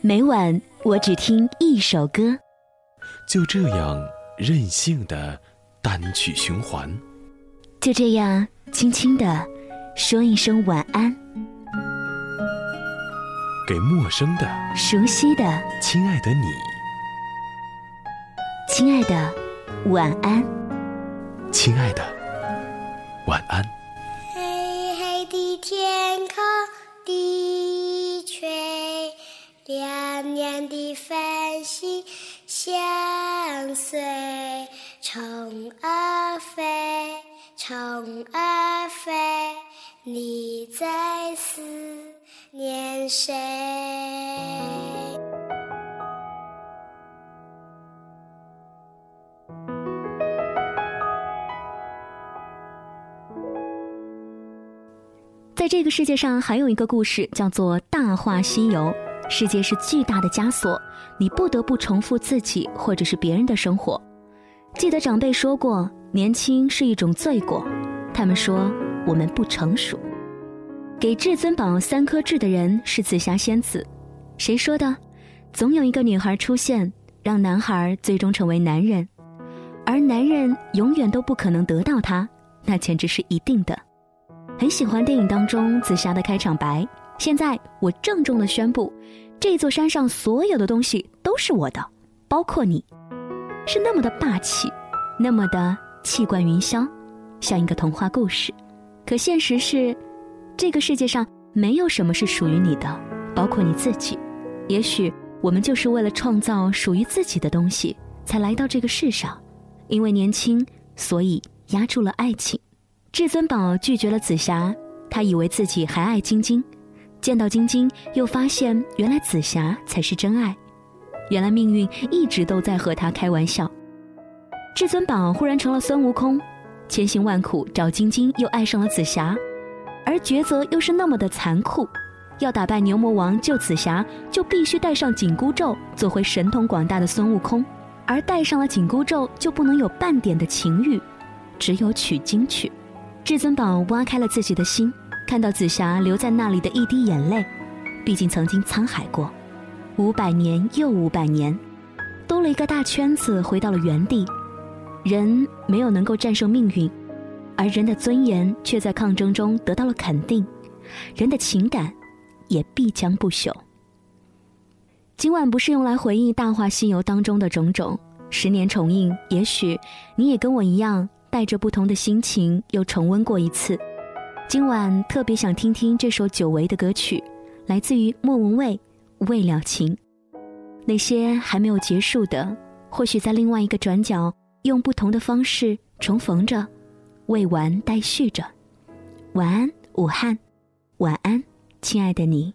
每晚我只听一首歌，就这样任性的单曲循环，就这样轻轻的说一声晚安，给陌生的、熟悉的、亲爱的你，亲爱的晚安，亲爱的晚安。黑黑的天空，亮亮的繁星相随，虫儿飞，虫儿飞，你在思念谁？在这个世界上，还有一个故事，叫做《大话西游》。世界是巨大的枷锁，你不得不重复自己或者是别人的生活。记得长辈说过，年轻是一种罪过。他们说我们不成熟。给至尊宝三颗痣的人是紫霞仙子。谁说的？总有一个女孩出现，让男孩最终成为男人，而男人永远都不可能得到她，那简直是一定的。很喜欢电影当中紫霞的开场白。现在我郑重的宣布，这座山上所有的东西都是我的，包括你，是那么的霸气，那么的气贯云霄，像一个童话故事。可现实是，这个世界上没有什么是属于你的，包括你自己。也许我们就是为了创造属于自己的东西，才来到这个世上。因为年轻，所以压住了爱情。至尊宝拒绝了紫霞，他以为自己还爱晶晶。见到晶晶，又发现原来紫霞才是真爱，原来命运一直都在和他开玩笑。至尊宝忽然成了孙悟空，千辛万苦找晶晶，又爱上了紫霞，而抉择又是那么的残酷，要打败牛魔王救紫霞，就必须带上紧箍咒，做回神通广大的孙悟空，而带上了紧箍咒，就不能有半点的情欲，只有取经去。至尊宝挖开了自己的心。看到紫霞留在那里的一滴眼泪，毕竟曾经沧海过，五百年又五百年，兜了一个大圈子，回到了原地。人没有能够战胜命运，而人的尊严却在抗争中得到了肯定，人的情感也必将不朽。今晚不是用来回忆《大话西游》当中的种种，十年重映，也许你也跟我一样，带着不同的心情又重温过一次。今晚特别想听听这首久违的歌曲，来自于莫文蔚，《未了情》。那些还没有结束的，或许在另外一个转角，用不同的方式重逢着，未完待续着。晚安，武汉，晚安，亲爱的你。